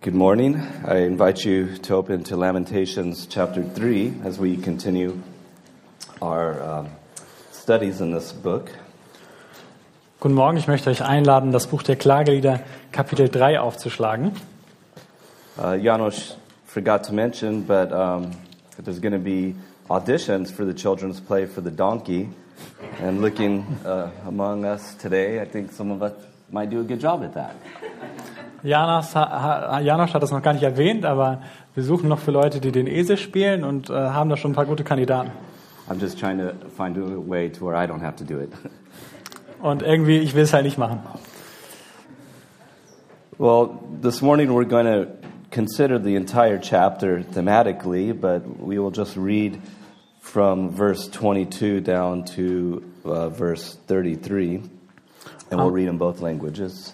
Good morning. I invite you to open to Lamentations chapter 3 as we continue our um, studies in this book. Guten Morgen, ich möchte euch einladen, das Buch der Klagelieder Kapitel 3 aufzuschlagen. Uh, Janos forgot to mention, but um, there's going to be auditions for the children's play for the donkey. And looking uh, among us today, I think some of us might do a good job at that. Janos, ha- Janos hat das noch gar nicht erwähnt, aber wir suchen noch für Leute, die den Esel spielen und äh, haben da schon ein paar gute Kandidaten. I'm just trying to find a way to where I don't have to do it. Und irgendwie, ich will es halt nicht machen. Well, this morning we're going to consider the entire chapter thematically, but we will just read from verse 22 down to uh, verse 33, and we'll read in both languages.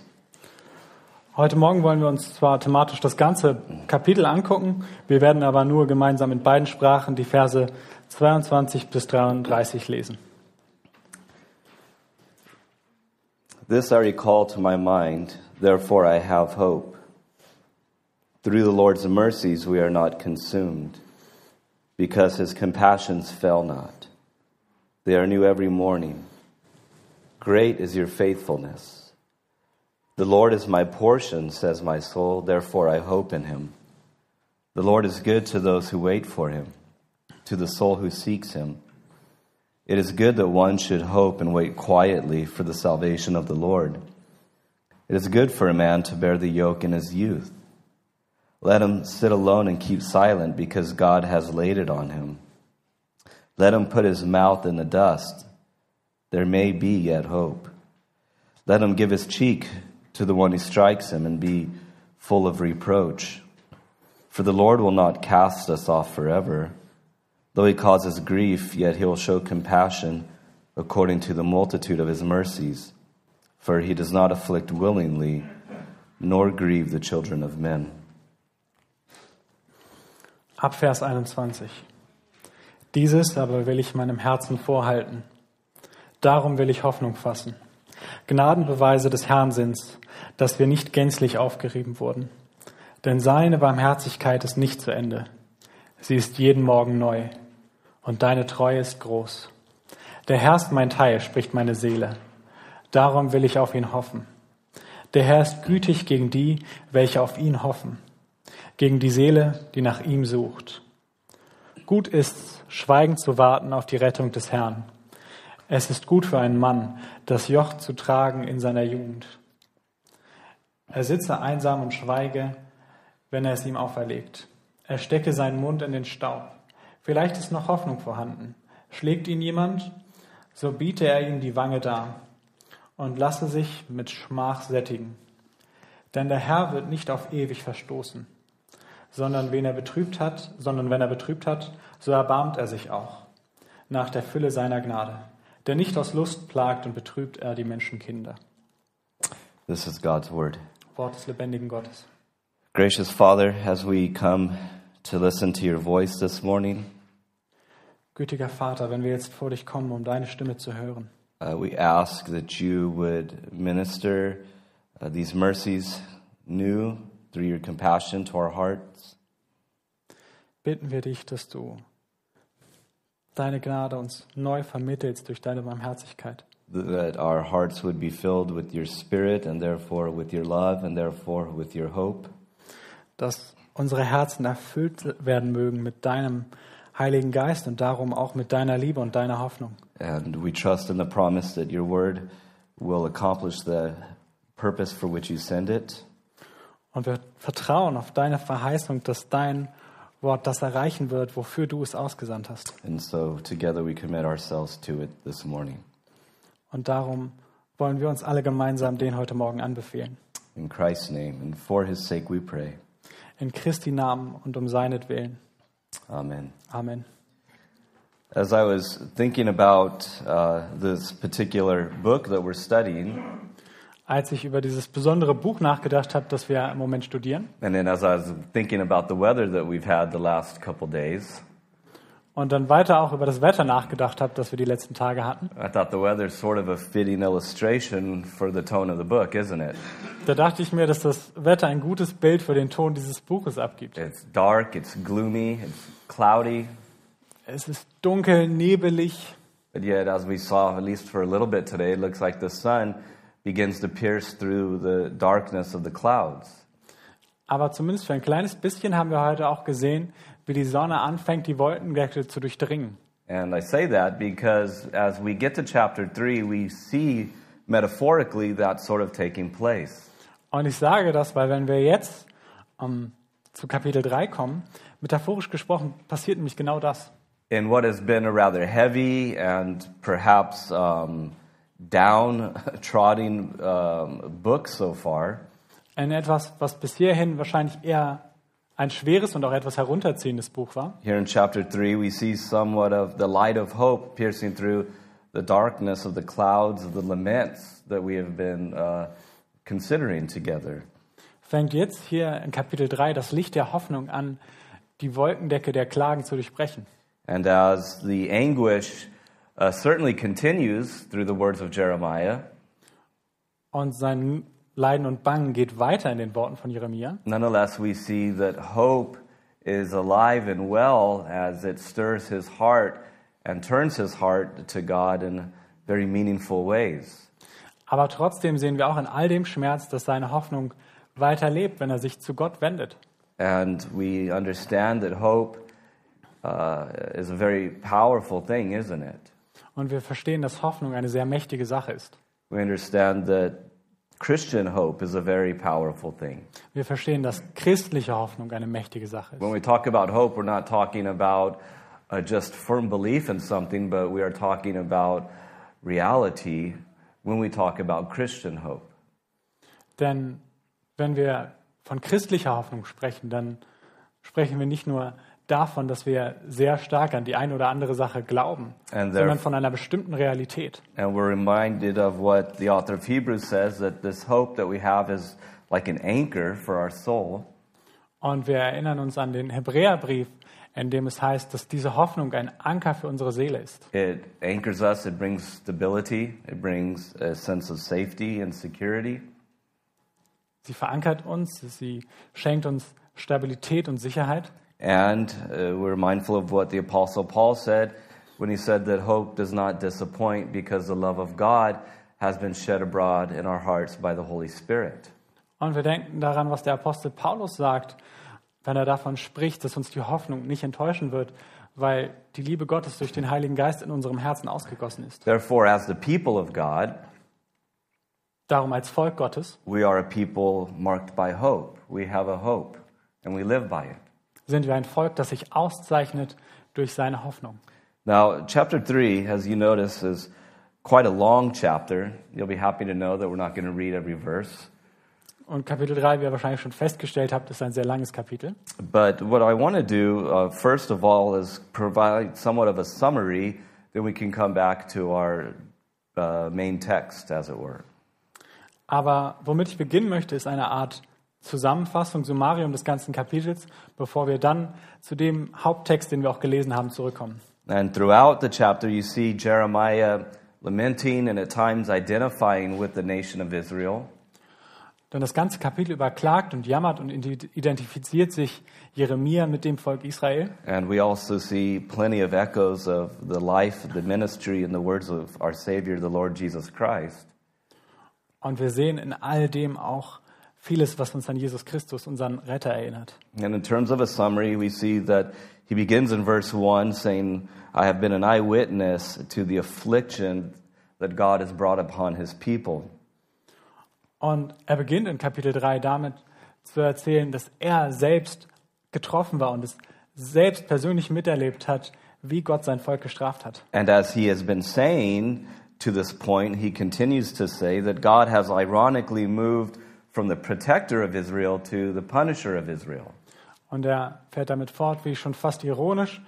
Heute Morgen wollen wir uns zwar thematisch das ganze Kapitel angucken, wir werden aber nur gemeinsam in beiden Sprachen die Verse 22 bis 33 lesen. This I recall to my mind, therefore I have hope. Through the Lord's mercies we are not consumed, because his compassions fail not. They are new every morning. Great is your faithfulness. The Lord is my portion, says my soul, therefore I hope in him. The Lord is good to those who wait for him, to the soul who seeks him. It is good that one should hope and wait quietly for the salvation of the Lord. It is good for a man to bear the yoke in his youth. Let him sit alone and keep silent because God has laid it on him. Let him put his mouth in the dust. There may be yet hope. Let him give his cheek to the one who strikes him and be full of reproach. For the Lord will not cast us off forever. Though he causes grief, yet he will show compassion according to the multitude of his mercies. For he does not afflict willingly, nor grieve the children of men. Ab Vers 21. Dieses aber will ich meinem Herzen vorhalten. Darum will ich Hoffnung fassen. Gnadenbeweise des Herrn sind's, dass wir nicht gänzlich aufgerieben wurden. Denn seine Barmherzigkeit ist nicht zu Ende. Sie ist jeden Morgen neu. Und deine Treue ist groß. Der Herr ist mein Teil, spricht meine Seele. Darum will ich auf ihn hoffen. Der Herr ist gütig gegen die, welche auf ihn hoffen gegen die Seele, die nach ihm sucht. Gut ist's, schweigend zu warten auf die Rettung des Herrn. Es ist gut für einen Mann, das Joch zu tragen in seiner Jugend. Er sitze einsam und schweige, wenn er es ihm auferlegt. Er stecke seinen Mund in den Staub. Vielleicht ist noch Hoffnung vorhanden. Schlägt ihn jemand, so biete er ihm die Wange dar und lasse sich mit Schmach sättigen. Denn der Herr wird nicht auf ewig verstoßen sondern wen er betrübt hat, sondern wenn er betrübt hat, so erbarmt er sich auch nach der Fülle seiner Gnade. Denn nicht aus Lust plagt und betrübt er die Menschenkinder. This is God's word. Wort des lebendigen Gottes. Gracious Father, as we come to listen to your voice this morning, Gütiger Vater, wenn wir jetzt vor dich kommen, um deine Stimme zu hören, uh, we ask that you would minister uh, these mercies new through your compassion to our hearts. bitten wir dich, dass du deine Gnade uns neu vermittelst durch deine Barmherzigkeit. that our hearts would be filled with your spirit and therefore with your love and therefore with your hope. Dass unsere Herzen erfüllt werden mögen mit deinem Heiligen Geist und darum auch mit deiner Liebe und deiner Hoffnung. And we trust in the promise that your word will accomplish the purpose for which you send it. Und wir vertrauen auf deine Verheißung, dass dein Wort das erreichen wird, wofür du es ausgesandt hast. And so together we commit ourselves to it this morning. Und darum wollen wir uns alle gemeinsam den heute Morgen anbefehlen. In Christ's name and for his sake we pray. In Christi Namen und um seinetwillen. Amen. Amen. As I was thinking about uh, this particular book that we're studying, Als ich über dieses besondere Buch nachgedacht habe, das wir im Moment studieren, and then as I was thinking about the weather that we've had the last couple days, und dann weiter auch über das Wetter nachgedacht habe, das wir die letzten Tage hatten, I thought the weather's sort of a fitting illustration for the tone of the book, isn't it? da dachte ich mir, dass das Wetter ein gutes Bild für den Ton dieses Buches abgibt. It's dark, it's gloomy, it's cloudy, Es ist dunkel, nebelig, but yet, as we saw, at least for a little bit today, it looks like the sun begins to pierce through the darkness of the clouds. aber zumindest für ein kleines bisschen haben wir heute auch gesehen, wie die Sonne anfängt, die Wolkendecke zu durchdringen. And I say that because as we get to chapter 3, we see metaphorically that sort of taking place. Und ich sage das, weil wenn wir jetzt ähm, zu Kapitel 3 kommen, metaphorisch gesprochen, passiert nämlich genau das. In what has been a rather heavy and perhaps um, downtrodden um, book so far, In etwas, was bis hierhin wahrscheinlich eher ein schweres und auch etwas herunterziehendes Buch war. here in chapter 3, we see somewhat of the light of hope piercing through the darkness of the clouds of the laments that we have been uh, considering together. Fängt jetzt hier in Kapitel 3 das Licht der Hoffnung an, die Wolkendecke der Klagen zu durchbrechen. And as the anguish uh, certainly continues through the words of Jeremiah, Und sein Leiden und Bangen geht weiter in den Worten von Jeremia. nonetheless, we see that hope is alive and well as it stirs his heart and turns his heart to God in very meaningful ways. Aber trotzdem sehen wir auch in all dem Schmerz, dass seine Hoffnung weiter lebt, wenn er sich zu Gott wendet. And we understand that hope uh, is a very powerful thing, isn't it? Und wir verstehen, dass Hoffnung eine sehr mächtige Sache ist. We understand that Christian hope is a very powerful thing. Wir verstehen, dass christliche Hoffnung eine mächtige Sache ist. When we talk about hope, we're not talking about uh, just firm belief in something, but we are talking about reality when we talk about Christian hope. Denn wenn wir von christlicher Hoffnung sprechen, dann sprechen wir nicht nur davon, dass wir sehr stark an die eine oder andere Sache glauben, And sondern von einer bestimmten Realität. And we're reminded of what the author of Hebrews says that this hope that we have is like an anchor for our soul. Und wir erinnern uns an den Hebräerbrief, in dem es heißt, dass diese Hoffnung ein Anker für unsere Seele ist. It anchors us, it brings stability, it brings a sense of safety and security. Sie verankert uns, sie schenkt uns Stabilität und Sicherheit. And uh, we're mindful of what the Apostle Paul said when he said that hope does not disappoint because the love of God has been shed abroad in our hearts by the Holy Spirit. Und wir denken daran, was der Apostel Paulus sagt, wenn er davon spricht, dass uns die Hoffnung nicht enttäuschen wird, weil die Liebe Gottes durch den Heiligen Geist in unserem Herzen ausgegossen ist. Therefore, as the people of God, Darum als Volk Gottes we are a people marked by hope. We have a hope, and we live by it. Sind wir ein Volk, das sich auszeichnet durch seine Hoffnung. Now, chapter 3, as you notice, is quite a long chapter. You'll be happy to know that we're not going to read every verse. Und Kapitel 3, wie ihr wahrscheinlich schon festgestellt habt, ist ein sehr langes Kapitel. But what I want to do, uh, first of all, is provide somewhat of a summary, then we can come back to our uh, main text, as it were. Aber womit ich beginnen möchte, ist eine Art Zusammenfassung, Summarium des ganzen Kapitels, bevor wir dann zu dem Haupttext, den wir auch gelesen haben, zurückkommen. And throughout the chapter, you see Jeremiah lamenting and at times identifying with the nation of Israel. Denn das ganze Kapitel über klagt und jammert und identifiziert sich Jeremia mit dem Volk Israel. And we also see plenty of echoes of the life, the ministry, and the words of our Savior, the Lord Jesus Christ. Und wir sehen in all dem auch vieles, was uns an Jesus Christus, unseren Retter, erinnert. And in terms of a summary, we see that he begins in verse 1 saying, I have been an eyewitness to the affliction that God has brought upon his people. Und er beginnt in Kapitel 3 damit zu erzählen, dass er selbst getroffen war und es selbst persönlich miterlebt hat, wie Gott sein Volk gestraft hat. And as he has been saying to this point, he continues to say that God has ironically moved from the protector of Israel to the punisher of Israel. Und er fährt damit fort, wie schon fast ironisch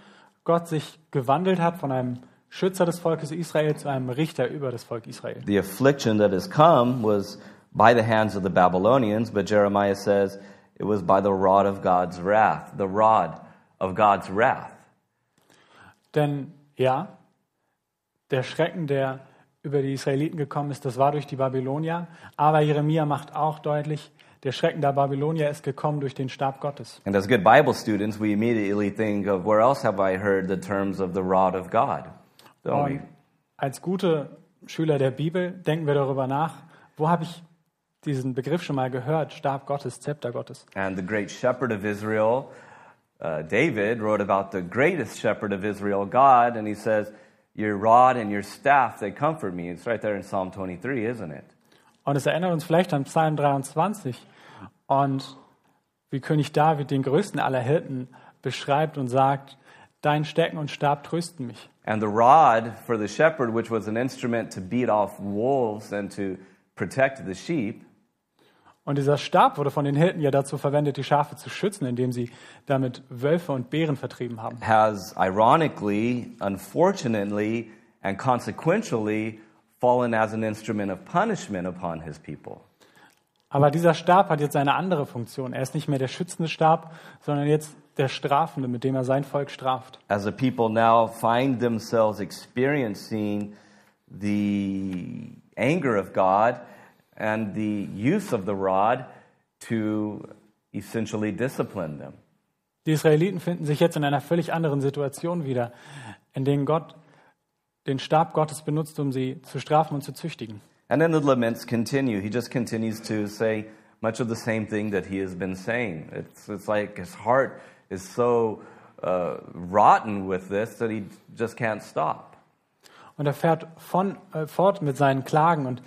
Gott sich gewandelt hat von einem Schützer des Volkes Israel zu einem Richter über das Volk Israel. The affliction that has come was by the hands of the Babylonians, but Jeremiah says it was by the rod of God's wrath, the rod of God's wrath. Denn ja, der Schrecken, der über die Israeliten gekommen ist, das war durch die Babylonier. Aber Jeremia macht auch deutlich, der Schrecken der Babylonier ist gekommen durch den Stab Gottes. And as good Bible students, we immediately think of where else have I heard the terms of the rod of God? Und als gute Schüler der Bibel denken wir darüber nach, wo habe ich diesen Begriff schon mal gehört? Stab Gottes, Zepter Gottes. And the great shepherd of Israel, uh, David, wrote about the greatest shepherd of Israel, God, and he says, Your rod and your staff, they comfort me. It's right there in Psalm 23, isn't it? Und es erinnert uns vielleicht an Psalm 23 und wie König David den größten aller Hirten beschreibt und sagt, dein Stecken und Stab trösten mich. And the rod for the shepherd, which was an instrument to beat off wolves and to protect the sheep, Und dieser Stab wurde von den Hirten ja dazu verwendet, die Schafe zu schützen, indem sie damit Wölfe und Bären vertrieben haben. has ironically, unfortunately, and consequentially fallen as an instrument of punishment upon his people. Aber dieser Stab hat jetzt eine andere Funktion. Er ist nicht mehr der schützende Stab, sondern jetzt der strafende, mit dem er sein Volk straft. As the people now find themselves experiencing the anger of God and the use of the rod to essentially discipline them. Die Israeliten finden sich jetzt in einer völlig anderen Situation wieder, in denen Gott den Stab Gottes benutzt, um sie zu strafen und zu züchtigen. And then the laments continue. He just continues to say much of the same thing that he has been saying. It's, it's like his heart is so uh, rotten with this that he just can't stop. Und er fährt von, äh, fort mit seinen Klagen und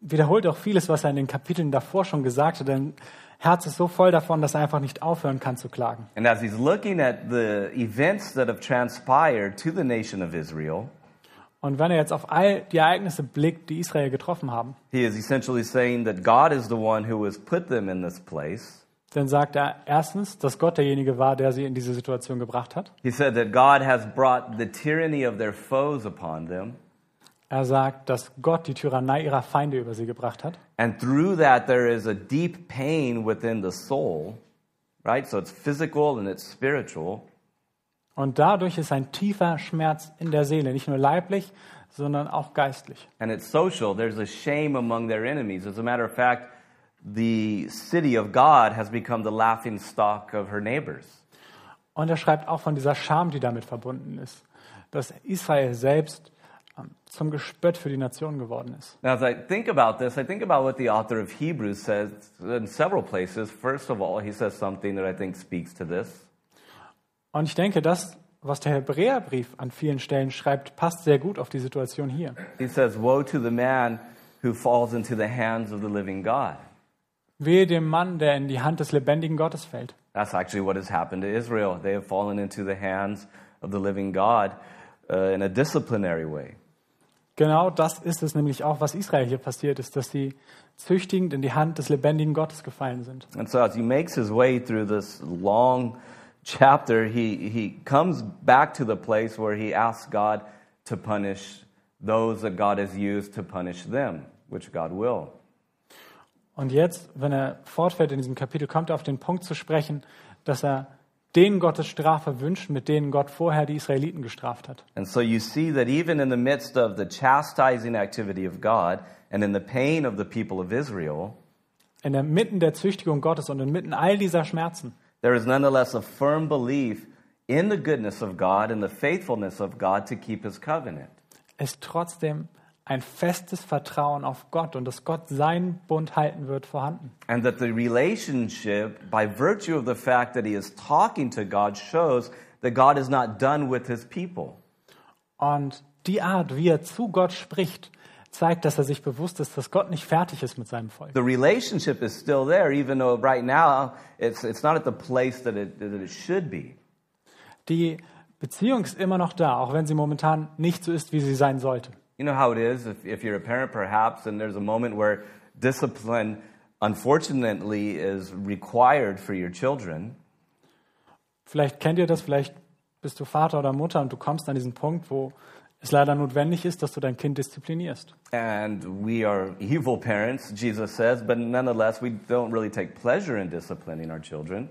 wiederholt auch vieles, was er in den Kapiteln davor schon gesagt hat. Denn Herz ist so voll davon, dass er einfach nicht aufhören kann zu klagen. And as he's looking at the events that have transpired to the nation of Israel, Und wenn er jetzt auf all die Ereignisse blickt, die Israel getroffen haben, he is essentially saying that God is the one who has put them in this place. dann sagt er erstens, dass Gott derjenige war, der sie in diese Situation gebracht hat. He said that God has brought the tyranny of their foes upon them. Er sagt, dass Gott die Tyrannei ihrer Feinde über sie gebracht hat. And through that, there is a deep pain within the soul, right? So it's physical and it's spiritual. Und dadurch ist ein tiefer Schmerz in der Seele, nicht nur leiblich, sondern auch geistlich. And it's social. There's a shame among their enemies. As a matter of fact, the city of God has become the laughing stock of her neighbors. Und er schreibt auch von dieser Scham, die damit verbunden ist, dass Israel selbst zum Gespött für die Nation geworden ist. Now, as I think about this, I think about what the author of Hebrews says in several places. First of all, he says something that I think speaks to this. Und ich denke, das, was der Hebräerbrief an vielen Stellen schreibt, passt sehr gut auf die Situation hier. He says, Woe to the man who falls into the hands of the living God. Wehe dem Mann, der in die Hand des lebendigen Gottes fällt. That's actually what has happened to Israel. They have fallen into the hands of the living God uh, in a disciplinary way. Genau das ist es nämlich auch, was Israel hier passiert ist, dass sie züchtigend in die Hand des lebendigen Gottes gefallen sind. And so, as he makes his way through this long chapter, he, he comes back to the place where he asks God to punish those that God has used to punish them, which God will. Und jetzt, wenn er fortfährt in diesem Kapitel, kommt er auf den Punkt zu sprechen, dass er den Gottes Strafe wünscht, mit denen Gott vorher die Israeliten gestraft hat. And so you see that even in the midst of the chastising activity of God and in the pain of the people of Israel, In der Mitten der Züchtigung Gottes und inmitten all dieser Schmerzen there is nonetheless a firm belief in the goodness of God and the faithfulness of God to keep his covenant. ist trotzdem ein festes Vertrauen auf Gott und dass Gott seinen Bund halten wird vorhanden. And that the relationship, by virtue of the fact that he is talking to God, shows that God is not done with his people. Und die Art, wie er zu Gott spricht, zeigt, dass er sich bewusst ist, dass Gott nicht fertig ist mit seinem Volk. The relationship is still there, even though right now it's, it's not at the place that it, that it should be. Die Beziehung ist immer noch da, auch wenn sie momentan nicht so ist, wie sie sein sollte. You know how it is if, if you're a parent, perhaps, and there's a moment where discipline, unfortunately, is required for your children. Vielleicht kennt ihr das, vielleicht bist du Vater oder Mutter und du kommst an diesen Punkt, wo es leider notwendig ist, dass du dein Kind disziplinierst. And we are evil parents, Jesus says, but nonetheless, we don't really take pleasure in disciplining our children.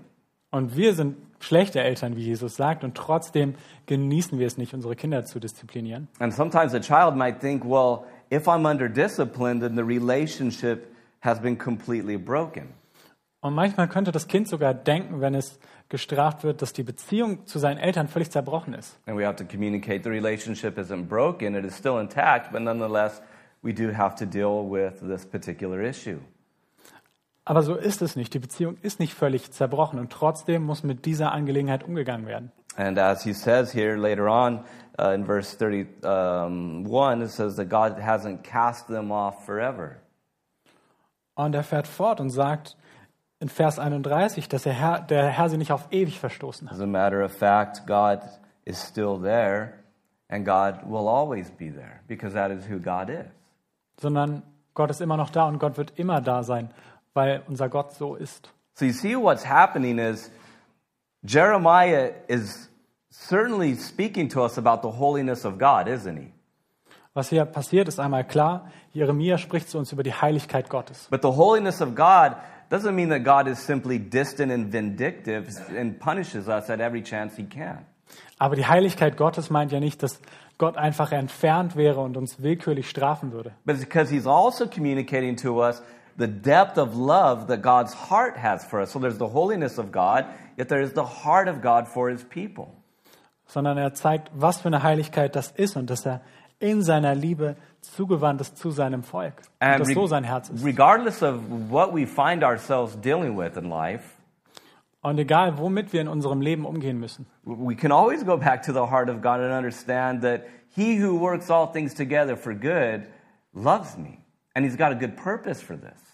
Und wir sind schlechte Eltern, wie Jesus sagt, und trotzdem genießen wir es nicht, unsere Kinder zu disziplinieren. And sometimes a child might think, well, if I'm under discipline, then the relationship has been completely broken. Und manchmal könnte das Kind sogar denken, wenn es gestraft wird, dass die Beziehung zu seinen Eltern völlig zerbrochen ist. And we have to communicate the relationship isn't broken, it is still intact, but nonetheless, we do have to deal with this particular issue. Aber so ist es nicht. Die Beziehung ist nicht völlig zerbrochen und trotzdem muss mit dieser Angelegenheit umgegangen werden. And as he says here later on uh, in verse 31, it says that God hasn't cast them off forever. Und er fährt fort und sagt in Vers 31, dass der Herr, der Herr sie nicht auf ewig verstoßen hat. As a matter of fact, God is still there and God will always be there because that is who God is. Sondern Gott ist immer noch da und Gott wird immer da sein, weil unser Gott so ist. So you see what's happening is Jeremiah is certainly speaking to us about the holiness of God, isn't he? Was hier passiert, ist einmal klar. Jeremia spricht zu uns über die Heiligkeit Gottes. But the holiness of God doesn't mean that God is simply distant and vindictive and punishes us at every chance he can. Aber die Heiligkeit Gottes meint ja nicht, dass Gott einfach entfernt wäre und uns willkürlich strafen würde. But it's because he's also communicating to us the depth of love that God's heart has for us. So there's the holiness of God, yet there is the heart of God for his people. Sondern er zeigt, was für eine Heiligkeit das ist und dass er in seiner Liebe zugewandt ist zu seinem Volk. Und dass so sein Herz ist. regardless of what we find ourselves dealing with in life, Und egal, womit wir in unserem Leben umgehen müssen, we can always go back to the heart of God and understand that He who works all things together for good loves me. And He's got a good purpose for this.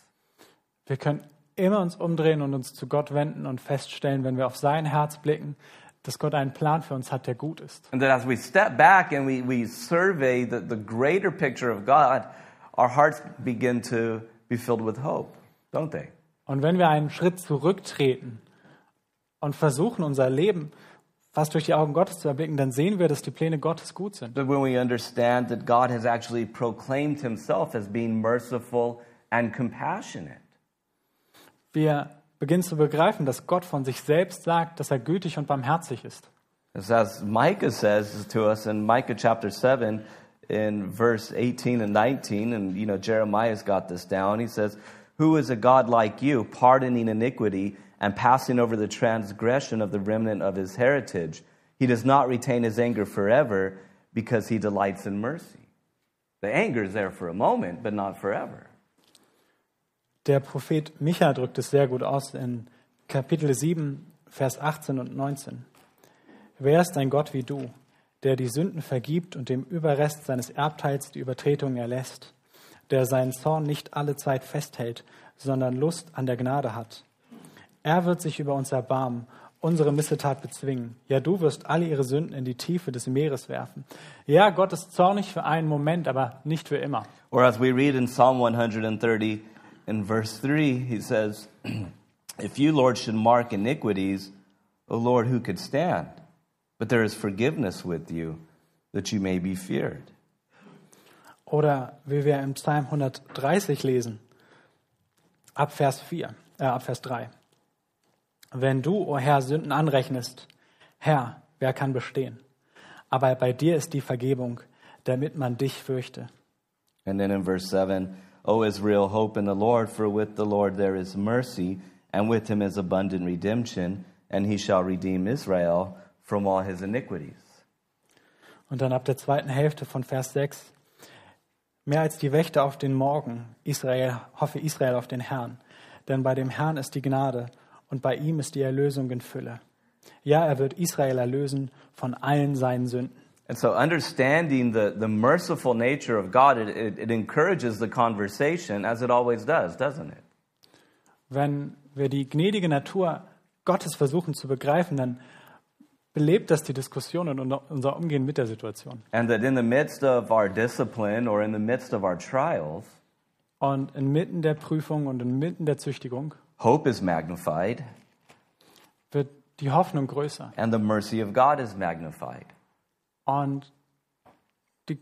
Wir können immer uns umdrehen und uns zu Gott wenden und feststellen, wenn wir auf sein Herz blicken, dass Gott einen Plan für uns hat, der gut ist. And that as we step back and we, we survey the, the greater picture of God, our hearts begin to be filled with hope, don't they? Und wenn wir einen Schritt zurücktreten und versuchen, unser Leben fast durch die Augen Gottes zu erblicken, dann sehen wir, dass die Pläne Gottes gut sind. But when we understand that God has actually proclaimed Himself as being merciful and compassionate. Wir beginnen zu begreifen, dass Gott von sich selbst sagt, dass er gütig und barmherzig ist. As Micah says to us in Micah chapter 7, in verse 18 and 19, and you know, Jeremiah's got this down. He says, Who is a God like you, pardoning iniquity and passing over the transgression of the remnant of his heritage? He does not retain his anger forever because he delights in mercy. The anger is there for a moment, but not forever. Der Prophet Micha drückt es sehr gut aus in Kapitel 7, Vers 18 und 19. Wer ist ein Gott wie du, der die Sünden vergibt und dem Überrest seines Erbteils die Übertretungen erlässt, der seinen Zorn nicht alle Zeit festhält, sondern Lust an der Gnade hat? Er wird sich über uns erbarmen, unsere Missetat bezwingen. Ja, du wirst alle ihre Sünden in die Tiefe des Meeres werfen. Ja, Gott ist zornig für einen Moment, aber nicht für immer. Or as we read in Psalm 130, in verse 3, he says, If you, Lord, should mark iniquities, O Lord, who could stand? But there is forgiveness with you, that you may be feared. Oder wie wir im Psalm 130 lesen, ab Vers 4, äh, ab Vers 3. Wenn du, o Herr, Sünden anrechnest, Herr, wer kann bestehen? Aber bei dir ist die Vergebung, damit man dich fürchte. And then in verse 7, O Israel, hope in the Lord, for with the Lord there is mercy, and with him is abundant redemption, and he shall redeem Israel from all his iniquities. Und dann ab der zweiten Hälfte von Vers 6. Mehr als die Wächter auf den Morgen, Israel, hoffe Israel auf den Herrn. Denn bei dem Herrn ist die Gnade und bei ihm ist die Erlösung in Fülle. Ja, er wird Israel erlösen von allen seinen Sünden. And so, understanding the, the merciful nature of God, it, it, it encourages the conversation, as it always does, doesn't it? Wenn wir die gnädige Natur Gottes versuchen zu begreifen, dann belebt das die Diskussion und unser Umgehen mit der Situation. And that in the midst of our discipline or in the midst of our trials, Und inmitten der Prüfung und inmitten der Züchtigung hope is magnified wird die Hoffnung größer. and the mercy of God is magnified. Und die,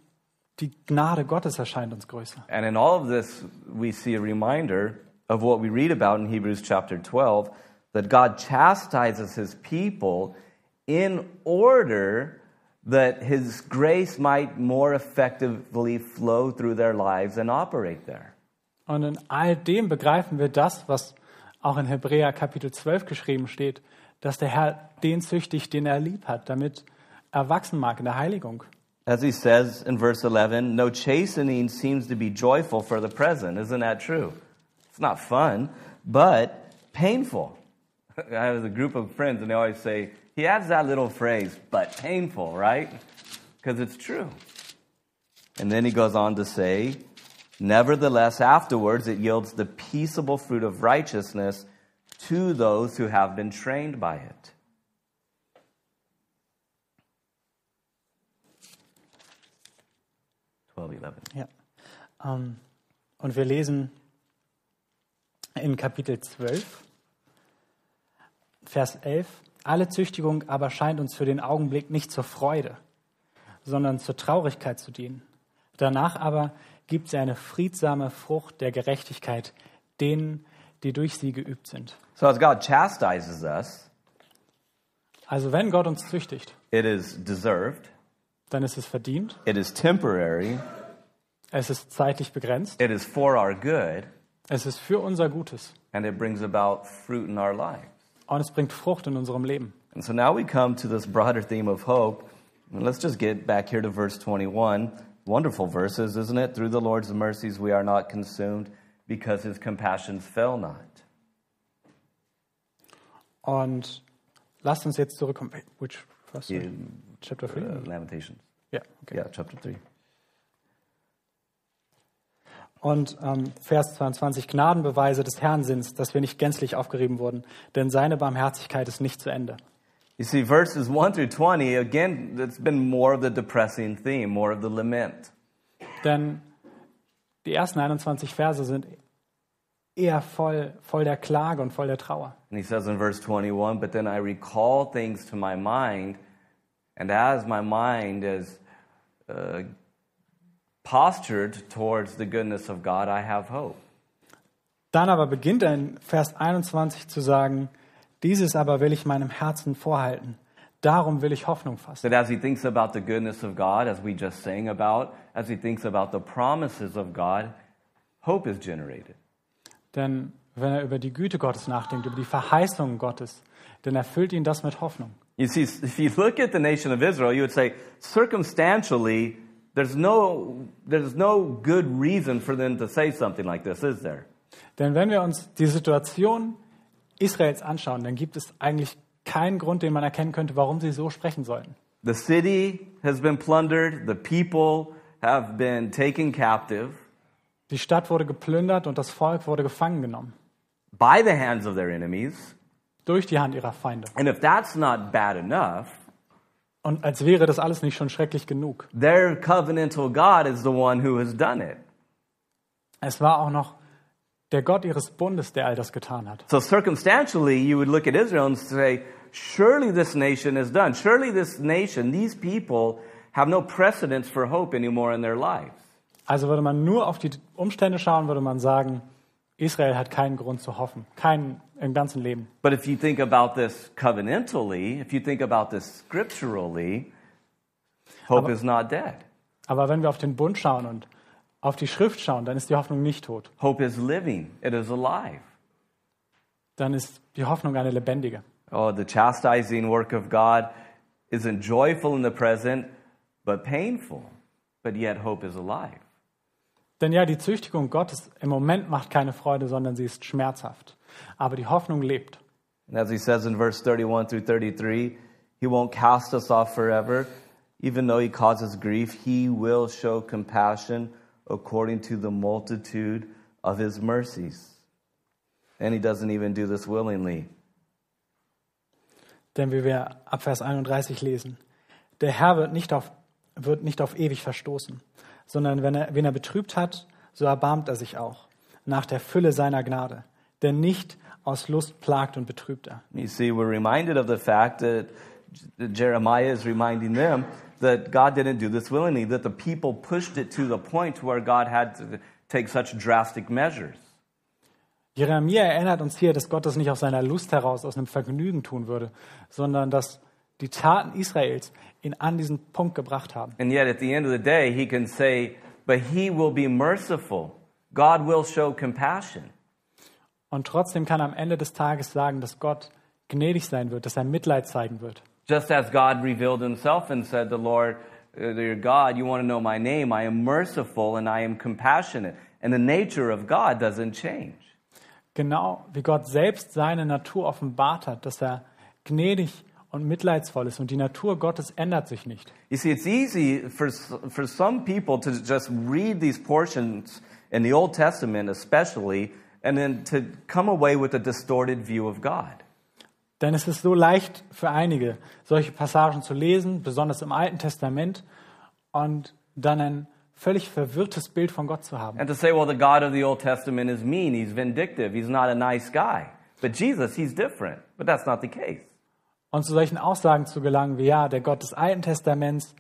die Gnade Gottes erscheint uns größer. And in all of this, we see a reminder of what we read about in Hebrews chapter 12 that God chastises his people in order that his grace might more effectively flow through their lives and operate there. Und in all dem begreifen wir das, was auch in Hebräer Kapitel 12 geschrieben steht, dass der Herr den züchtigt, den er lieb hat, damit er wachsen mag in der Heiligung. As he says in verse 11, no chastening seems to be joyful for the present. Isn't that true? It's not fun, but painful. I have a group of friends, and they always say, he adds that little phrase, but painful, right? Because it's true. And then he goes on to say, Nevertheless, afterwards, it yields the peaceable fruit of righteousness to those who have been trained by it. Twelve, eleven. Ja. Ähm, und wir lesen in Kapitel 12, Vers 11, alle Züchtigung aber scheint uns für den Augenblick nicht zur Freude, sondern zur Traurigkeit zu dienen. Danach aber gibt sie eine friedsame Frucht der Gerechtigkeit denen, die durch sie geübt sind. So as God chastises us, Also wenn Gott uns züchtigt, it is deserved, dann ist es verdient, it is temporary, es ist zeitlich begrenzt, it is for our good, es ist für unser Gutes and it brings about fruit in our lives. und es bringt Frucht in unserem Leben. And so now we come to this broader theme of hope. And let's just get back here to verse 21. Wonderful verses, isn't it? Through the Lord's mercies we are not consumed because his compassions fail not. Und lasst uns jetzt zurückkommen. Which verse? Chapter 3? uh, Lamentations. Ja, okay. Yeah, chapter 3. Und ähm, Vers 22, Gnadenbeweise des Herrn sind's, dass wir nicht gänzlich aufgerieben wurden, denn seine Barmherzigkeit ist nicht zu Ende. You see, verses 1 through 20, again, it's been more of the depressing theme, more of the lament. Denn die ersten 21 Verse sind eher voll, voll der Klage und voll der Trauer. And he says in verse 21, But then I recall things to my mind, and as my mind is uh, postured towards the goodness of God, I have hope. Dann aber beginnt er in Vers 21 zu sagen, dieses aber will ich meinem Herzen vorhalten. Darum will ich Hoffnung fassen. That as he thinks about the goodness of God, as we just sang about, as he thinks about the promises of God, hope is generated. Denn wenn er über die Güte Gottes nachdenkt, über die Verheißungen Gottes, dann erfüllt ihn das mit Hoffnung. You see, if you look at the nation of Israel, you would say, circumstantially, there's no, there's no good reason for them to say something like this, is there? Denn wenn wir uns die Situation Israels anschauen, dann gibt es eigentlich keinen Grund, den man erkennen könnte, warum sie so sprechen sollten. The city has been plundered, the people have been taken captive Die Stadt wurde geplündert und das Volk wurde gefangen genommen by the hands of their enemies. Durch die Hand ihrer Feinde. And if that's not bad enough, Und als wäre das alles nicht schon schrecklich genug. their covenantal God is the one who has done it. Es war auch noch der Gott ihres Bundes, der all das getan hat. So circumstantially, you would look at Israel and say, surely this nation is done. Surely this nation, these people, have no precedence for hope anymore in their lives. Also würde man nur auf die Umstände schauen, würde man sagen, Israel hat keinen Grund zu hoffen, keinen im ganzen Leben. But if you think about this covenantally, if you think about this scripturally, hope is not dead. Aber wenn wir auf den Bund schauen und auf die Schrift schauen, dann ist die Hoffnung nicht tot. Hope is living, it is alive. Dann ist die Hoffnung eine lebendige. Oh, the chastising work of God isn't joyful in the present, but painful. But yet hope is alive. Denn ja, die Züchtigung Gottes im Moment macht keine Freude, sondern sie ist schmerzhaft. Aber die Hoffnung lebt. And as he says in verse 31 through 33, he won't cast us off forever. Even though he causes grief, he will show compassion according to the multitude of his mercies. And he doesn't even do this willingly. Denn wie wir ab Vers 31 lesen, der Herr wird nicht auf, wird nicht auf ewig verstoßen, sondern wenn er, wen er betrübt hat, so erbarmt er sich auch, nach der Fülle seiner Gnade. Denn nicht aus Lust plagt und betrübt er. You see, we're reminded of the fact that Jeremiah is reminding them that God didn't do this willingly, that the people pushed it to the point where God had to take such drastic measures. Jeremia erinnert uns hier, dass Gott das nicht aus seiner Lust heraus, aus einem Vergnügen tun würde, sondern dass die Taten Israels ihn an diesen Punkt gebracht haben. And yet, at the end of the day, he can say, But he will be merciful. God will show compassion. Und trotzdem kann er am Ende des Tages sagen, dass Gott gnädig sein wird, dass er Mitleid zeigen wird. Just as God revealed himself and said, The Lord, uh, your God, you want to know my name? I am merciful and I am compassionate. And the nature of God doesn't change. Genau wie Gott selbst seine Natur offenbart hat, dass er gnädig und mitleidsvoll ist und die Natur Gottes ändert sich nicht. You see, it's easy for, for some people to just read these portions in the Old Testament, especially, and then to come away with a distorted view of God. Denn es ist so leicht für einige, solche Passagen zu lesen, besonders im Alten Testament, und dann ein völlig verwirrtes Bild von Gott zu haben. And to say, well, the God of the Old Testament is mean, he's vindictive, he's not a nice guy. But Jesus, he's different. But that's not the case. Und zu solchen Aussagen zu gelangen wie, ja, der Gott des Alten Testaments,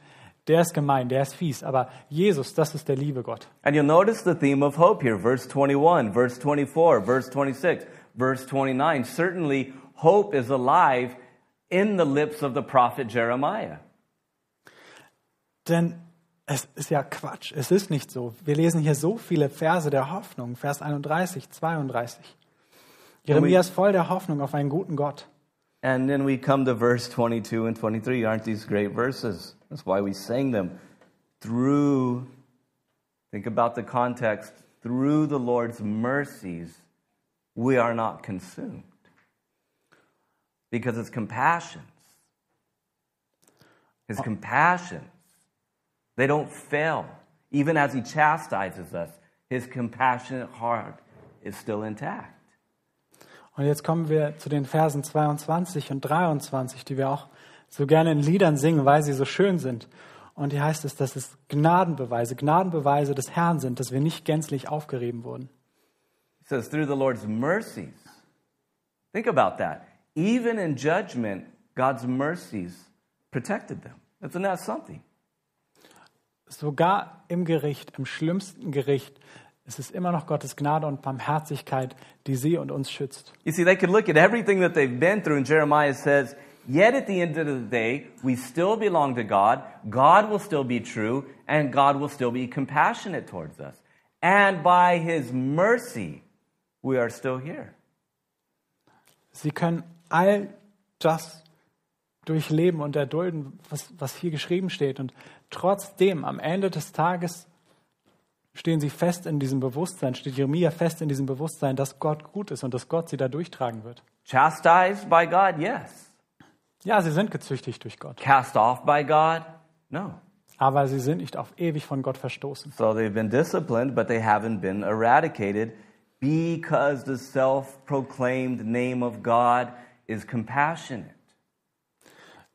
der ist gemein, der ist fies, aber Jesus, das ist der liebe Gott. And you'll notice the theme of hope here, verse 21, verse 24, verse 26, verse 29. Certainly, hope is alive in the lips of the prophet Jeremiah. Denn es ist ja Quatsch, es ist nicht so. Wir lesen hier so viele Verse der Hoffnung, Vers 31, 32. Jeremia ist voll der Hoffnung auf einen guten Gott. And then we come to verse 22 and 23. Aren't these great verses? That's why we sang them. Through, think about the context, through the Lord's mercies, we are not consumed. Because it's compassions, his oh. compassions, they don't fail. Even as he chastises us, his compassionate heart is still intact. Und jetzt kommen wir zu den Versen 22 und 23, die wir auch so gerne in Liedern singen, weil sie so schön sind. Und hier heißt es, dass es Gnadenbeweise, Gnadenbeweise des Herrn sind, dass wir nicht gänzlich aufgerieben wurden. It says, through the Lord's mercies. Think about that. Even in judgment, God's mercies protected them. Isn't that something? Sogar im Gericht, im schlimmsten Gericht, es ist immer noch Gottes Gnade und Barmherzigkeit, die sie und uns schützt. You see, they could look at everything that they've been through, and Jeremiah says, Yet at the end of the day, we still belong to God. God will still be true, and God will still be compassionate towards us. And by His mercy, we are still here. Sie können all das durchleben und erdulden, was, was hier geschrieben steht. Und trotzdem, am Ende des Tages, stehen sie fest in diesem Bewusstsein, steht Jeremia fest in diesem Bewusstsein, dass Gott gut ist und dass Gott sie da durchtragen wird. Chastised by God? Yes. Ja, sie sind gezüchtigt durch Gott, Cast off by God? No. aber sie sind nicht auf ewig von Gott verstoßen. So they've been disciplined, but they haven't been eradicated because the self proclaimed name of God is compassionate.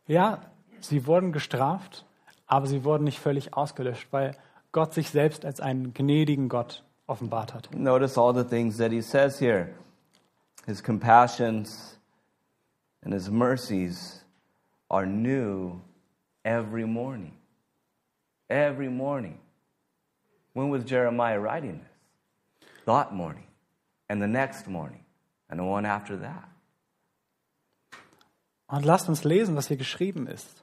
Ja, sie wurden gestraft, aber sie wurden nicht völlig ausgelöscht, weil Gott sich selbst als einen gnädigen Gott offenbart hat. Notice all the things that he says here his compassions and his mercies are new every morning. Every morning. When was Jeremiah writing this? That morning, and the next morning, and the one after that. Und lasst uns lesen, was hier geschrieben ist.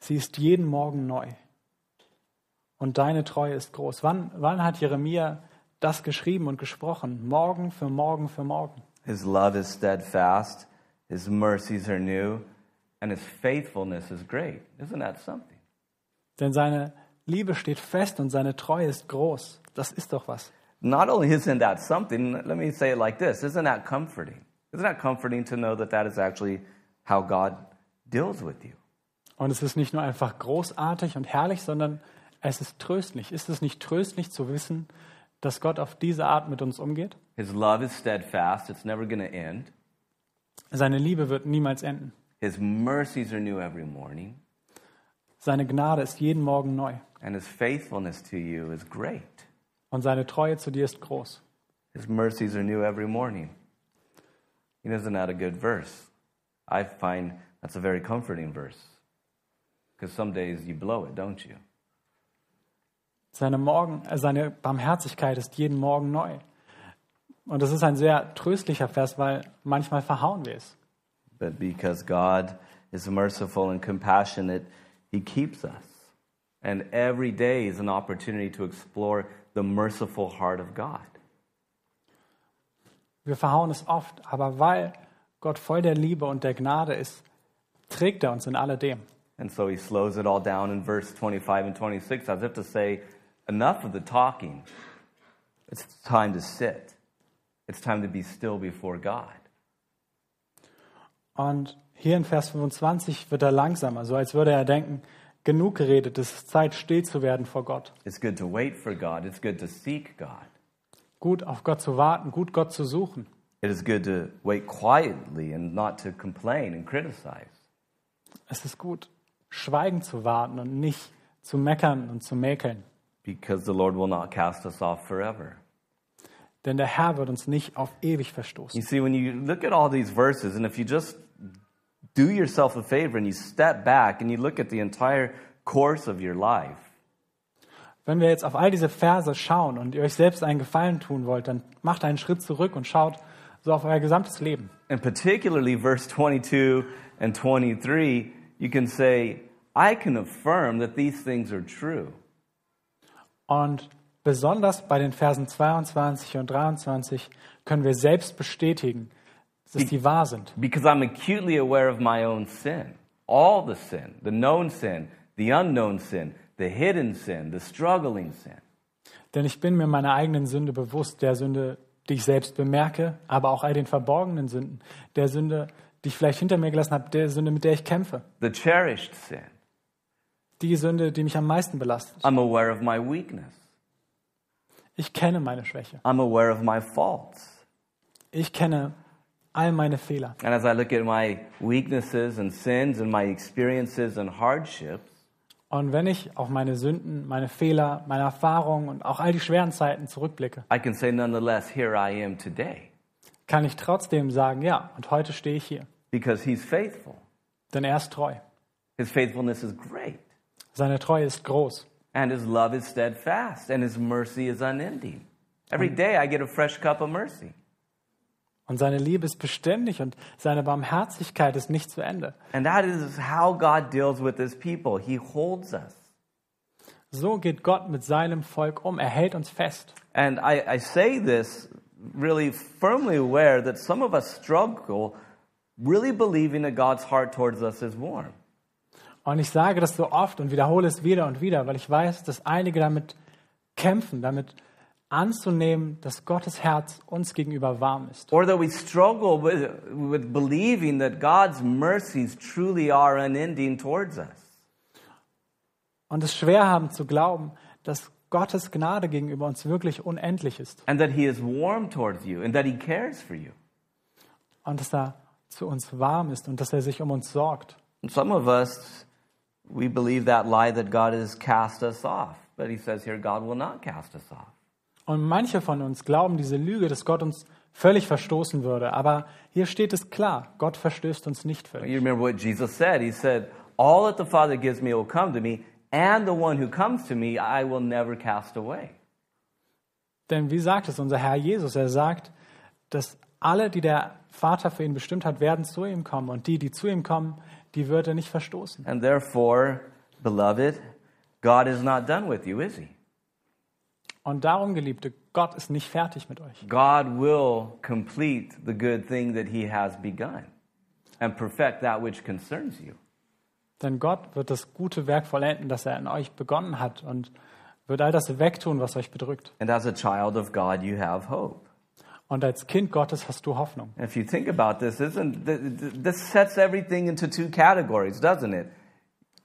Sie ist jeden Morgen neu. Und deine Treue ist groß. Wann, wann hat Jeremia das geschrieben und gesprochen? Morgen für Morgen für Morgen. His love is steadfast, his mercies are new, and his faithfulness is great. Isn't that something? Denn seine Liebe steht fest und seine Treue ist groß. Das ist doch was. Not only isn't that something, let me say it like this isn't that comforting? Isn't that comforting to know that that is actually how God deals with you? Und es ist nicht nur einfach großartig und herrlich, sondern es ist tröstlich. Ist es nicht tröstlich zu wissen, dass Gott auf diese Art mit uns umgeht? His love is steadfast, it's never going to end. Seine Liebe wird niemals enden. His mercies are new every morning, Seine Gnade ist jeden Morgen neu. and his faithfulness to you is great. Und seine Treue zu dir ist groß. His mercies are new every morning. Isn't that a good verse? I find that's a very comforting verse. Because some days you blow it, don't you? Seine, Morgen, äh, seine Barmherzigkeit ist jeden Morgen neu. Und das ist ein sehr tröstlicher Vers, weil manchmal verhauen wir es. But because God is merciful and compassionate, He keeps us. And every day is an opportunity to explore the merciful heart of God. Wir verhauen es oft, aber weil Gott voll der Liebe und der Gnade ist, trägt er uns in alledem. And so he slows it all down in verse 25 and 26 as if to say, enough of the talking. It's time to sit. It's time to be still before God. Und hier in Vers 25 wird er langsamer, so als würde er denken, genug geredet, es ist Zeit, still zu werden vor Gott. It's good to wait for God. It's good to seek God. Gut auf Gott zu warten, gut Gott zu suchen. It is good to wait quietly and not to complain and criticize. Es ist gut, schweigend zu warten und nicht zu meckern und zu mäkeln. Because the Lord will not cast us off forever. Denn der Herr wird uns nicht auf ewig verstoßen. You see, when you look at all these verses, and if you just do yourself a favor and you step back and you look at the entire course of your life, Wenn wir jetzt auf all diese Verse schauen und ihr euch selbst einen Gefallen tun wollt, dann macht einen Schritt zurück und schaut so auf euer gesamtes Leben. and particularly verse 22 and 23, you can say, I can affirm that these things are true. Und besonders bei den Versen 22 und 23 können wir selbst bestätigen, dass die wahr sind. Because I'm acutely aware of my own sin. All the sin, the known sin, the unknown sin, the hidden sin, the struggling sin. Denn ich bin mir meiner eigenen Sünde bewusst, der Sünde, die ich selbst bemerke, aber auch all den verborgenen Sünden, der Sünde, die ich vielleicht hinter mir gelassen habe, der Sünde, mit der ich kämpfe, The cherished sin. Die Sünde, die mich am meisten belastet. I'm aware of my weakness. Ich kenne meine Schwäche. I'm aware of my faults. Ich kenne all meine Fehler. And as I look at my weaknesses and sins and my experiences and hardships, Und wenn ich auf meine Sünden, meine Fehler, meine Erfahrungen und auch all die schweren Zeiten zurückblicke, I can say nonetheless, here I am today. kann ich trotzdem sagen, ja, und heute stehe ich hier. Because he's faithful. Denn er ist treu. His faithfulness is great. Seine Treue ist groß. And his love is steadfast. And his mercy is unending. Every day I get a fresh cup of mercy. Und seine Liebe ist beständig und seine Barmherzigkeit ist nicht zu Ende. And that is how God deals with his people. He holds us. So geht Gott mit seinem Volk um. Er hält uns fest. And I, I say this really firmly aware that some of us struggle really believing that God's heart towards us is warm. Und ich sage das so oft und wiederhole es wieder und wieder, weil ich weiß, dass einige damit kämpfen, damit anzunehmen, dass Gottes Herz uns gegenüber warm ist. Or that we struggle with, with believing that God's mercies truly are unending towards us. Und es schwer haben zu glauben, dass Gottes Gnade gegenüber uns wirklich unendlich ist And that He is warm towards you and that He cares for you. und dass er zu uns warm ist und dass er sich um uns sorgt. And some of us, we believe that lie that God has cast us off. But He says here, God will not cast us off. Und manche von uns glauben diese Lüge, dass Gott uns völlig verstoßen würde. Aber hier steht es klar, Gott verstößt uns nicht völlig. You remember what Jesus said? He said, All that the Father gives me will come to me, and the one who comes to me I will never cast away. Denn wie sagt es unser Herr Jesus? Er sagt, dass alle, die der Vater für ihn bestimmt hat, werden zu ihm kommen. Und die, die zu ihm kommen, die wird er nicht verstoßen. And therefore, beloved, God is not done with you, is He? Und darum, Geliebte, Gott ist nicht fertig mit euch. God will complete the good thing that He has begun and perfect that which concerns you. Denn Gott wird das gute Werk vollenden, das er in euch begonnen hat und wird all das wegtun, was euch bedrückt. And as a child of God, you have hope. Und als Kind Gottes hast du Hoffnung. If you think about this, isn't th- th- this sets everything into two categories, doesn't it?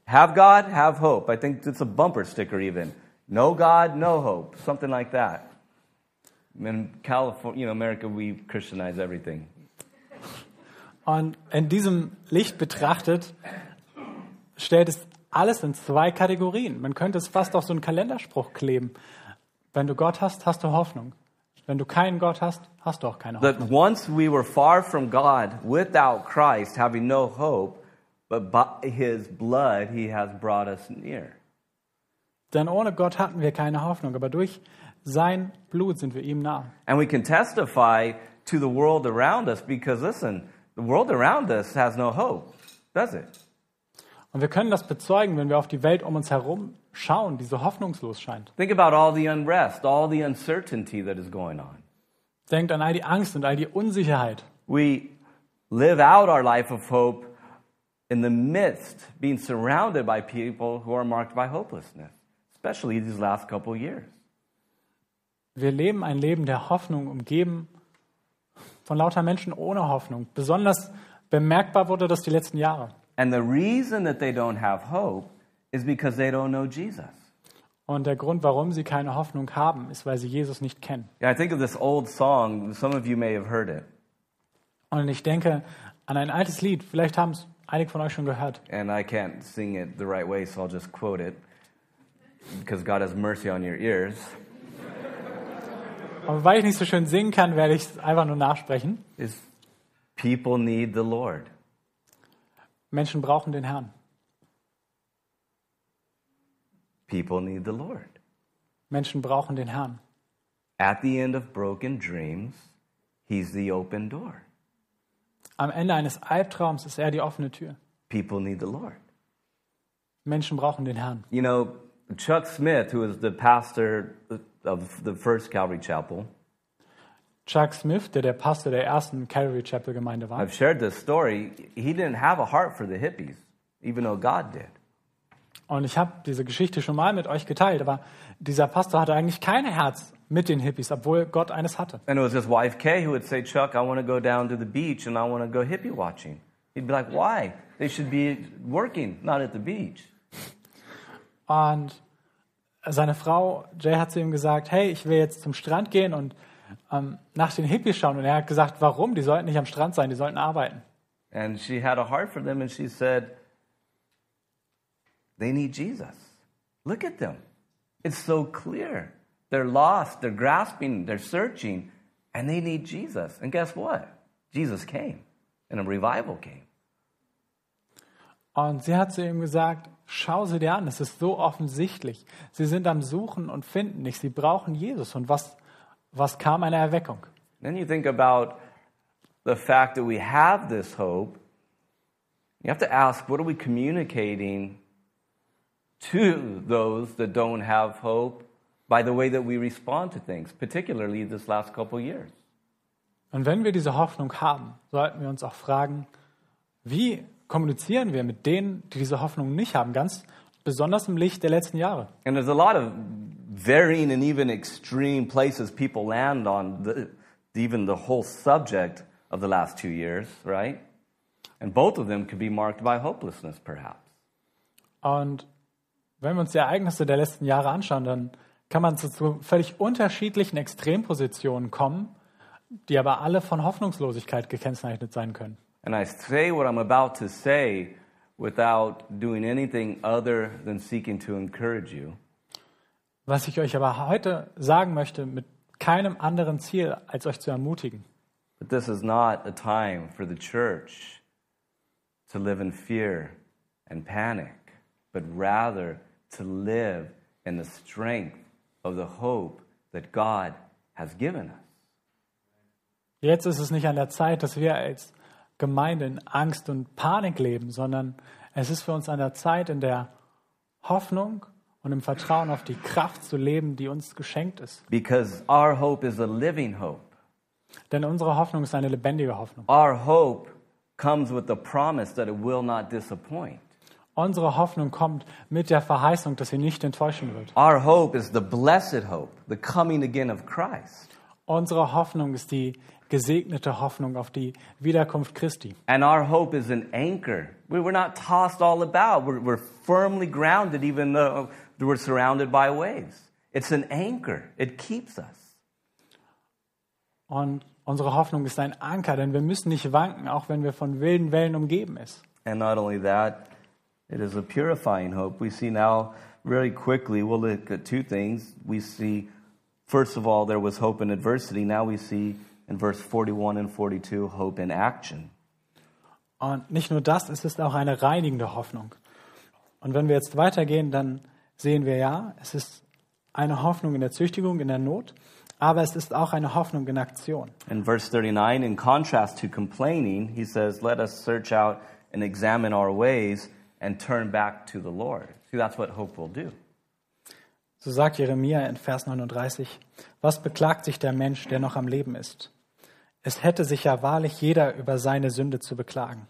Have God, have hope. I think it's a bumper sticker even. No God, no hope. Something like that. In California, you know, America, we Christianize everything. Und in diesem Licht betrachtet, stellt es alles in zwei Kategorien. Man könnte es fast auf so einen Kalenderspruch kleben. Wenn du Gott hast, hast du Hoffnung. Wenn du keinen Gott hast, hast du auch keine Hoffnung. That once we were far from God, without Christ, having no hope, but by his blood he has brought us near. Denn ohne Gott hatten wir keine Hoffnung. Aber durch sein Blut sind wir ihm nah. And we can testify to the world around us because, listen, the world around us has no hope, does it? Und wir können das bezeugen, wenn wir auf die Welt um uns herum schauen, die so hoffnungslos scheint. Think about all the unrest, all the uncertainty that is going on. Denkt an all die Angst und all die Unsicherheit. We live out our life of hope in the midst, being surrounded by people who are marked by hopelessness, especially these last couple years. Wir leben ein Leben der Hoffnung, umgeben von lauter Menschen ohne Hoffnung. Besonders bemerkbar wurde das die letzten Jahre. And the reason that they don't have hope is because they don't know Jesus. Und der Grund, warum sie keine Hoffnung haben, ist, weil sie Jesus nicht kennen. Yeah, I think of this old song. Some of you may have heard it. Und ich denke an ein altes Lied, vielleicht haben es einige von euch schon gehört. And I can't sing it the right way, so I'll just quote it because God has mercy on your ears. Aber weil ich nicht so schön singen kann, werde ich es einfach nur nachsprechen. Is people need the Lord. Menschen brauchen den Herrn. People need the Lord. Menschen brauchen den Herrn. At the end of broken dreams, He's the open door. Am Ende eines Albtraums ist er die offene Tür. People need the Lord. Menschen brauchen den Herrn. You know, Chuck Smith, who was the pastor of the first Calvary Chapel, Chuck Smith, der der Pastor der ersten Calvary Chapel Gemeinde war, I've shared this story. He didn't have a heart for the hippies, even though God did. und ich habe diese Geschichte schon mal mit euch geteilt, aber dieser Pastor hatte eigentlich kein Herz mit den Hippies, obwohl Gott eines hatte. And it was his wife Kay who would say, Chuck, I want to go down to the beach and I want to go hippie watching. He'd be like, Why? They should be working, not at the beach. Und seine Frau Jay hat zu ihm gesagt, hey, ich will jetzt zum Strand gehen und ähm, nach den Hippies schauen. Und er hat gesagt, warum? Die sollten nicht am Strand sein, die sollten arbeiten. And she had a heart for them and she said, They need Jesus. Look at them. It's so clear. They're lost, they're grasping, they're searching, and they need Jesus. And guess what? Jesus came and a revival came. Und sie hat zu ihm gesagt, schau sie dir an, es ist so offensichtlich. Sie sind am Suchen und finden nicht. Sie brauchen Jesus. Und was, was kam? Eine Erweckung. Then you think about the fact that we have this hope. You have to ask, what are we communicating to those that don't have hope by the way that we respond to things, particularly this last couple years? Und wenn wir diese Hoffnung haben, sollten wir uns auch fragen, wie kommunizieren wir mit denen, die diese Hoffnung nicht haben, ganz besonders im Licht der letzten Jahre. And there's a lot of varying and even extreme places people land on the, even the whole subject of the last two years, right? And both of them could be marked by hopelessness, perhaps. Und wenn wir uns die Ereignisse der letzten Jahre anschauen, dann kann man zu, völlig unterschiedlichen Extrempositionen kommen, die aber alle von Hoffnungslosigkeit gekennzeichnet sein können. And I say what I'm about to say without doing anything other than seeking to encourage you. Was ich euch aber heute sagen möchte, mit keinem anderen Ziel, als euch zu ermutigen. But this is not a time for the church to live in fear and panic, but rather to live in the strength of the hope that God has given us. Jetzt ist es nicht an der Zeit, dass wir als Gemeinde in Angst und Panik leben, sondern es ist für uns an der Zeit, in der Hoffnung und im Vertrauen auf die Kraft zu leben, die uns geschenkt ist. Because our hope is a living hope. Denn unsere Hoffnung ist eine lebendige Hoffnung. Our hope comes with the promise that it will not disappoint. Unsere Hoffnung kommt mit der Verheißung, dass sie nicht enttäuschen wird. Our hope is the blessed hope, the coming again of Christ. Unsere Hoffnung ist die gesegnete Hoffnung auf die Wiederkunft Christi. And our hope is an anchor. We were not tossed all about. We're, we're firmly grounded, even though we're surrounded by waves. It's an anchor, it keeps us. Und unsere Hoffnung ist ein Anker, denn wir müssen nicht wanken, auch wenn wir von wilden Wellen umgeben ist. And not only that, it is a purifying hope. We see now, very quickly, we'll look at two things. We see, first of all, there was hope in adversity. Now we see in verse 41 and 42 hope in action. Und nicht nur das, es ist auch eine reinigende Hoffnung. Und wenn wir jetzt weitergehen, dann sehen wir ja, es ist eine Hoffnung in der Züchtigung, in der Not, aber es ist auch eine Hoffnung in Aktion. In verse 39, in contrast to complaining, he says, Let us search out and examine our ways and turn back to the Lord. See, that's what hope will do. So sagt Jeremia in Vers 39, was beklagt sich der Mensch, der noch am Leben ist? Es hätte sich ja wahrlich jeder über seine Sünde zu beklagen.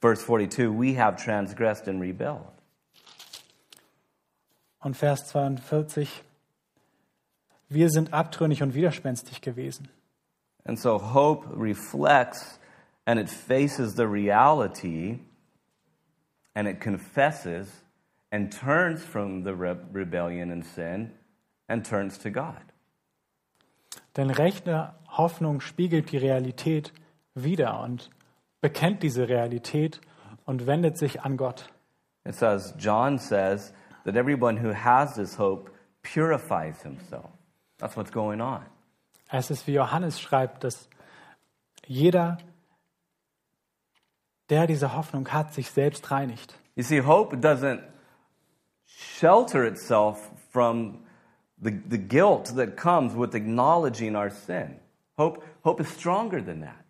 Verse 42, we have transgressed and rebelled. Und Vers 42, wir sind abtrünnig und widerspenstig gewesen. And so hope reflects and it faces the reality and it confesses and turns from the re- rebellion and sin and turns to God. Denn rechte Hoffnung spiegelt die Realität wider und bekennt diese Realität und wendet sich an Gott. It says, John says that everyone who has this hope purifies himself. That's what's going on. Es ist wie Johannes schreibt, dass jeder, der diese Hoffnung hat, sich selbst reinigt. You see, hope doesn't shelter itself from the, the guilt that comes with acknowledging our sin. Hope, hope is stronger than that.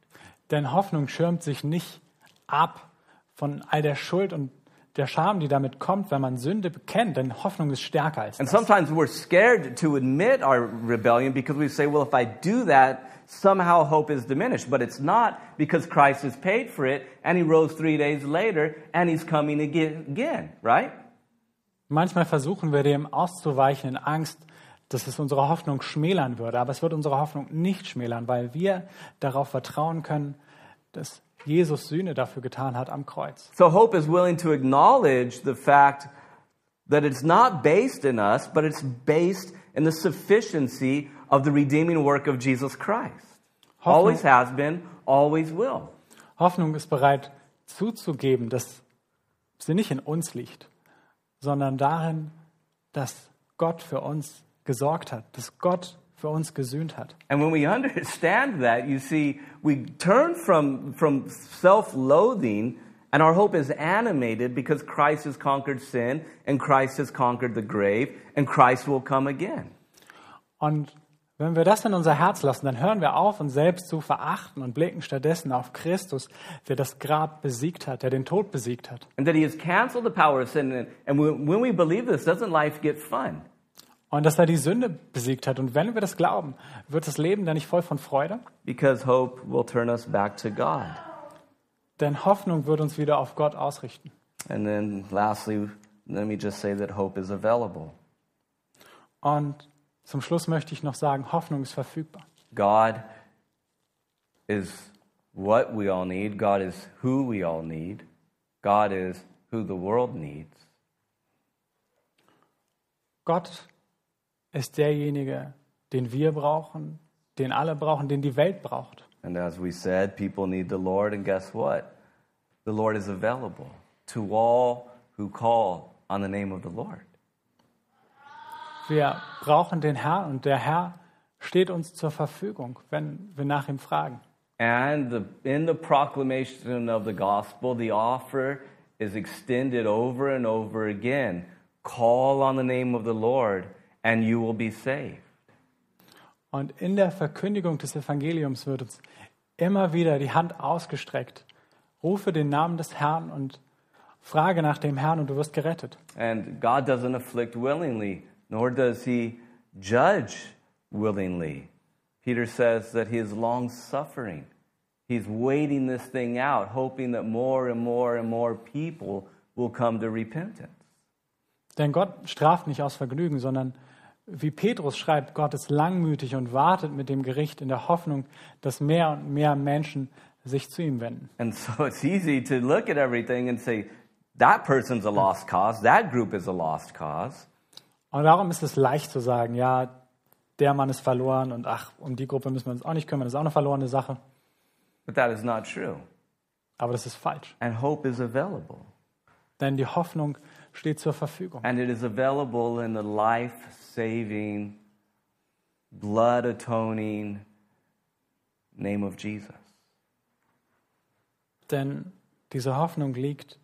Denn Hoffnung schirmt sich nicht ab von all der Schuld und der Scham, die damit kommt, wenn man Sünde bekennt. Denn Hoffnung ist stärker als And das. sometimes we're scared to admit our rebellion because we say, well, if I do that, somehow hope is diminished. But it's not because Christ has paid for it and he rose three days later and he's coming again, again right? Manchmal versuchen wir dem auszuweichen in Angst, dass es unsere Hoffnung schmälern würde. Aber es wird unsere Hoffnung nicht schmälern, weil wir darauf vertrauen können, dass Jesus Sühne dafür getan hat am Kreuz. So hope is willing to acknowledge the fact that it's not based in us, but it's based in the sufficiency of the redeeming work of Jesus Christ. Always has been, always will. Hoffnung ist bereit zuzugeben, dass sie nicht in uns liegt, sondern darin, dass Gott für uns gesorgt hat, dass Gott für uns gesühnt hat. And when we understand that, you see, we turn from, from self loathing, and our hope is animated because Christ has conquered sin, and Christ has conquered the grave, and Christ will come again. Und wenn wir das in unser Herz lassen, dann hören wir auf, uns selbst zu verachten und blicken stattdessen auf Christus, der das Grab besiegt hat, der den Tod besiegt hat. And that He has canceled the power of sin. And, when we believe this, doesn't life get fun? Und dass er die Sünde besiegt hat. Und wenn wir das glauben, wird das Leben dann nicht voll von Freude? Because hope will turn us back to God. Denn Hoffnung wird uns wieder auf Gott ausrichten. And then lastly, let me just say that hope is available. Und zum Schluss möchte ich noch sagen, Hoffnung ist verfügbar. God is what we all need. God is who we all need. God is who the world needs. Gott ist derjenige, den wir brauchen, den alle brauchen, den die Welt braucht. And as we said, people need the Lord, and guess what? The Lord is available to all who call on the name of the Lord. Wir brauchen den Herrn und der Herr steht uns zur Verfügung, wenn wir nach ihm fragen. And the, in the proclamation of the gospel, the offer is extended over and over again. Call on the name of the Lord, and you will be saved. Und in der Verkündigung des Evangeliums wird uns immer wieder die Hand ausgestreckt. Rufe den Namen des Herrn und frage nach dem Herrn und du wirst gerettet. And God doesn't afflict willingly, nor does he judge willingly. Peter says that he is long suffering. He's waiting this thing out, hoping that more and more and more people will come to repentance. Denn Gott straft nicht aus Vergnügen, sondern wie Petrus schreibt, Gott ist langmütig und wartet mit dem Gericht in der Hoffnung, dass mehr und mehr Menschen sich zu ihm wenden. And so it's easy to look at everything and say, that person's a lost cause, that group is a lost cause. Und darum ist es leicht zu sagen, ja, der Mann ist verloren und ach, um die Gruppe müssen wir uns auch nicht kümmern, das ist auch eine verlorene Sache. But that is not true. Aber das ist falsch. And hope is available. Denn die Hoffnung steht zur Verfügung. And it is available in the life saving, blood atoning name of Jesus. Denn diese Hoffnung liegt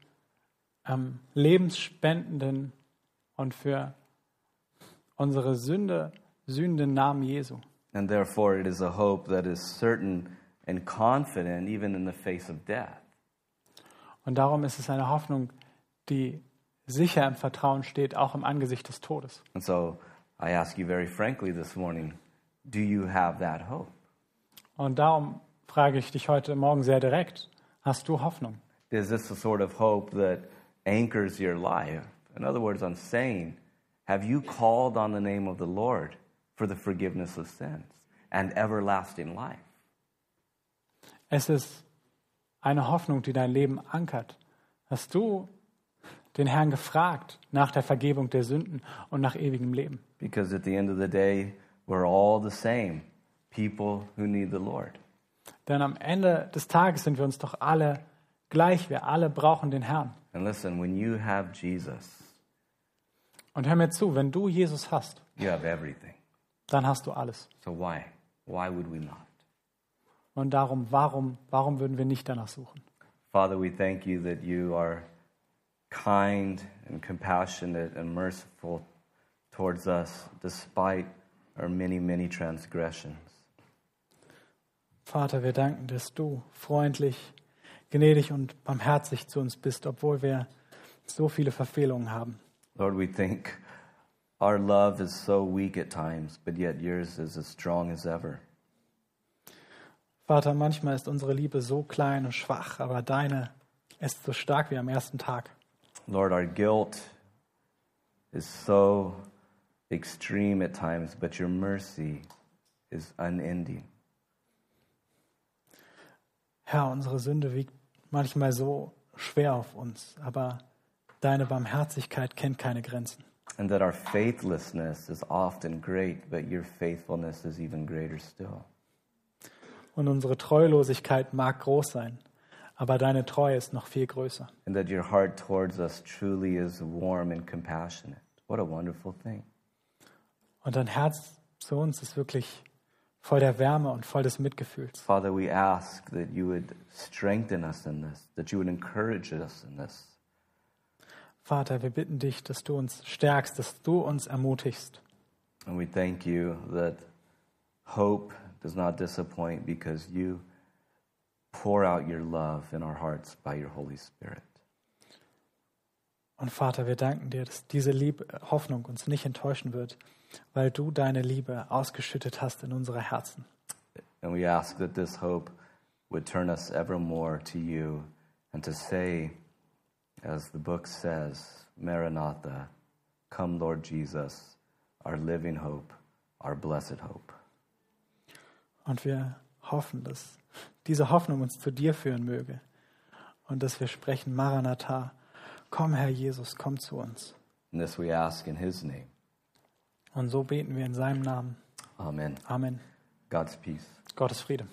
am lebensspendenden und für unsere Sünde sühnen den Namen Jesu. And therefore, it is a hope that is certain and confident even in the face of death. Und darum ist es eine Hoffnung, die sicher im Vertrauen steht, auch im Angesicht des Todes. And so I ask you very frankly this morning do you have that hope? Und darum frage ich dich heute Morgen sehr direkt, hast du Hoffnung? Is this the sort of hope that anchors your life? In other words, I'm saying, have you called on the name of the Lord for the forgiveness of sins and everlasting life? Es ist eine Hoffnung, die dein Leben ankert. Hast du den Herrn gefragt nach der Vergebung der Sünden und nach ewigem Leben? Because at the end of the day, we're all the same people who need the Lord. Denn am Ende des Tages sind wir uns doch alle gleich. Wir alle brauchen den Herrn. And listen, when you have Jesus, Und hör mir zu, wenn du Jesus hast, you have everything. dann hast du alles. So why? Why would we not? Und darum, warum, warum würden wir nicht danach suchen? Father, we thank you that you are kind and compassionate and merciful towards us despite our many, many transgressions. Vater, wir danken, dass du freundlich, gnädig und barmherzig zu uns bist, obwohl wir so viele Verfehlungen haben. Lord, we think our love is so weak at times, but yet yours is as strong as ever. Vater, manchmal ist unsere Liebe so klein und schwach, aber deine ist so stark wie am ersten Tag. Lord, our guilt is so extreme at times, but your mercy is unending. Herr, unsere Sünde wiegt manchmal so schwer auf uns, aber deine Barmherzigkeit kennt keine Grenzen. And that our faithlessness is often great, but your faithfulness is even greater still. Und unsere Treulosigkeit mag groß sein, aber deine Treue ist noch viel größer. And that your heart towards us truly is warm and compassionate. What a wonderful thing. Und dein Herz zu uns ist wirklich voll der Wärme und voll des Mitgefühls. Father, we ask that you would strengthen us in this, that you would encourage us in this. Vater, wir bitten dich, dass du uns stärkst, dass du uns ermutigst. And we thank you that hope does not disappoint because you pour out your love in our hearts by your Holy Spirit. Und Vater, wir danken dir, dass diese Liebe, Hoffnung uns nicht enttäuschen wird, weil du deine Liebe ausgeschüttet hast in unsere Herzen. And we ask that this hope would turn us ever more to you and to say, as the book says, Maranatha, come, Lord Jesus, our living hope, our blessed hope. Und wir hoffen, dass diese Hoffnung uns zu dir führen möge und dass wir sprechen, Maranatha, komm Herr Jesus, komm zu uns. And this we ask in his name. Und so beten wir in seinem Namen. Amen. Amen. God's peace. Gottes Friede.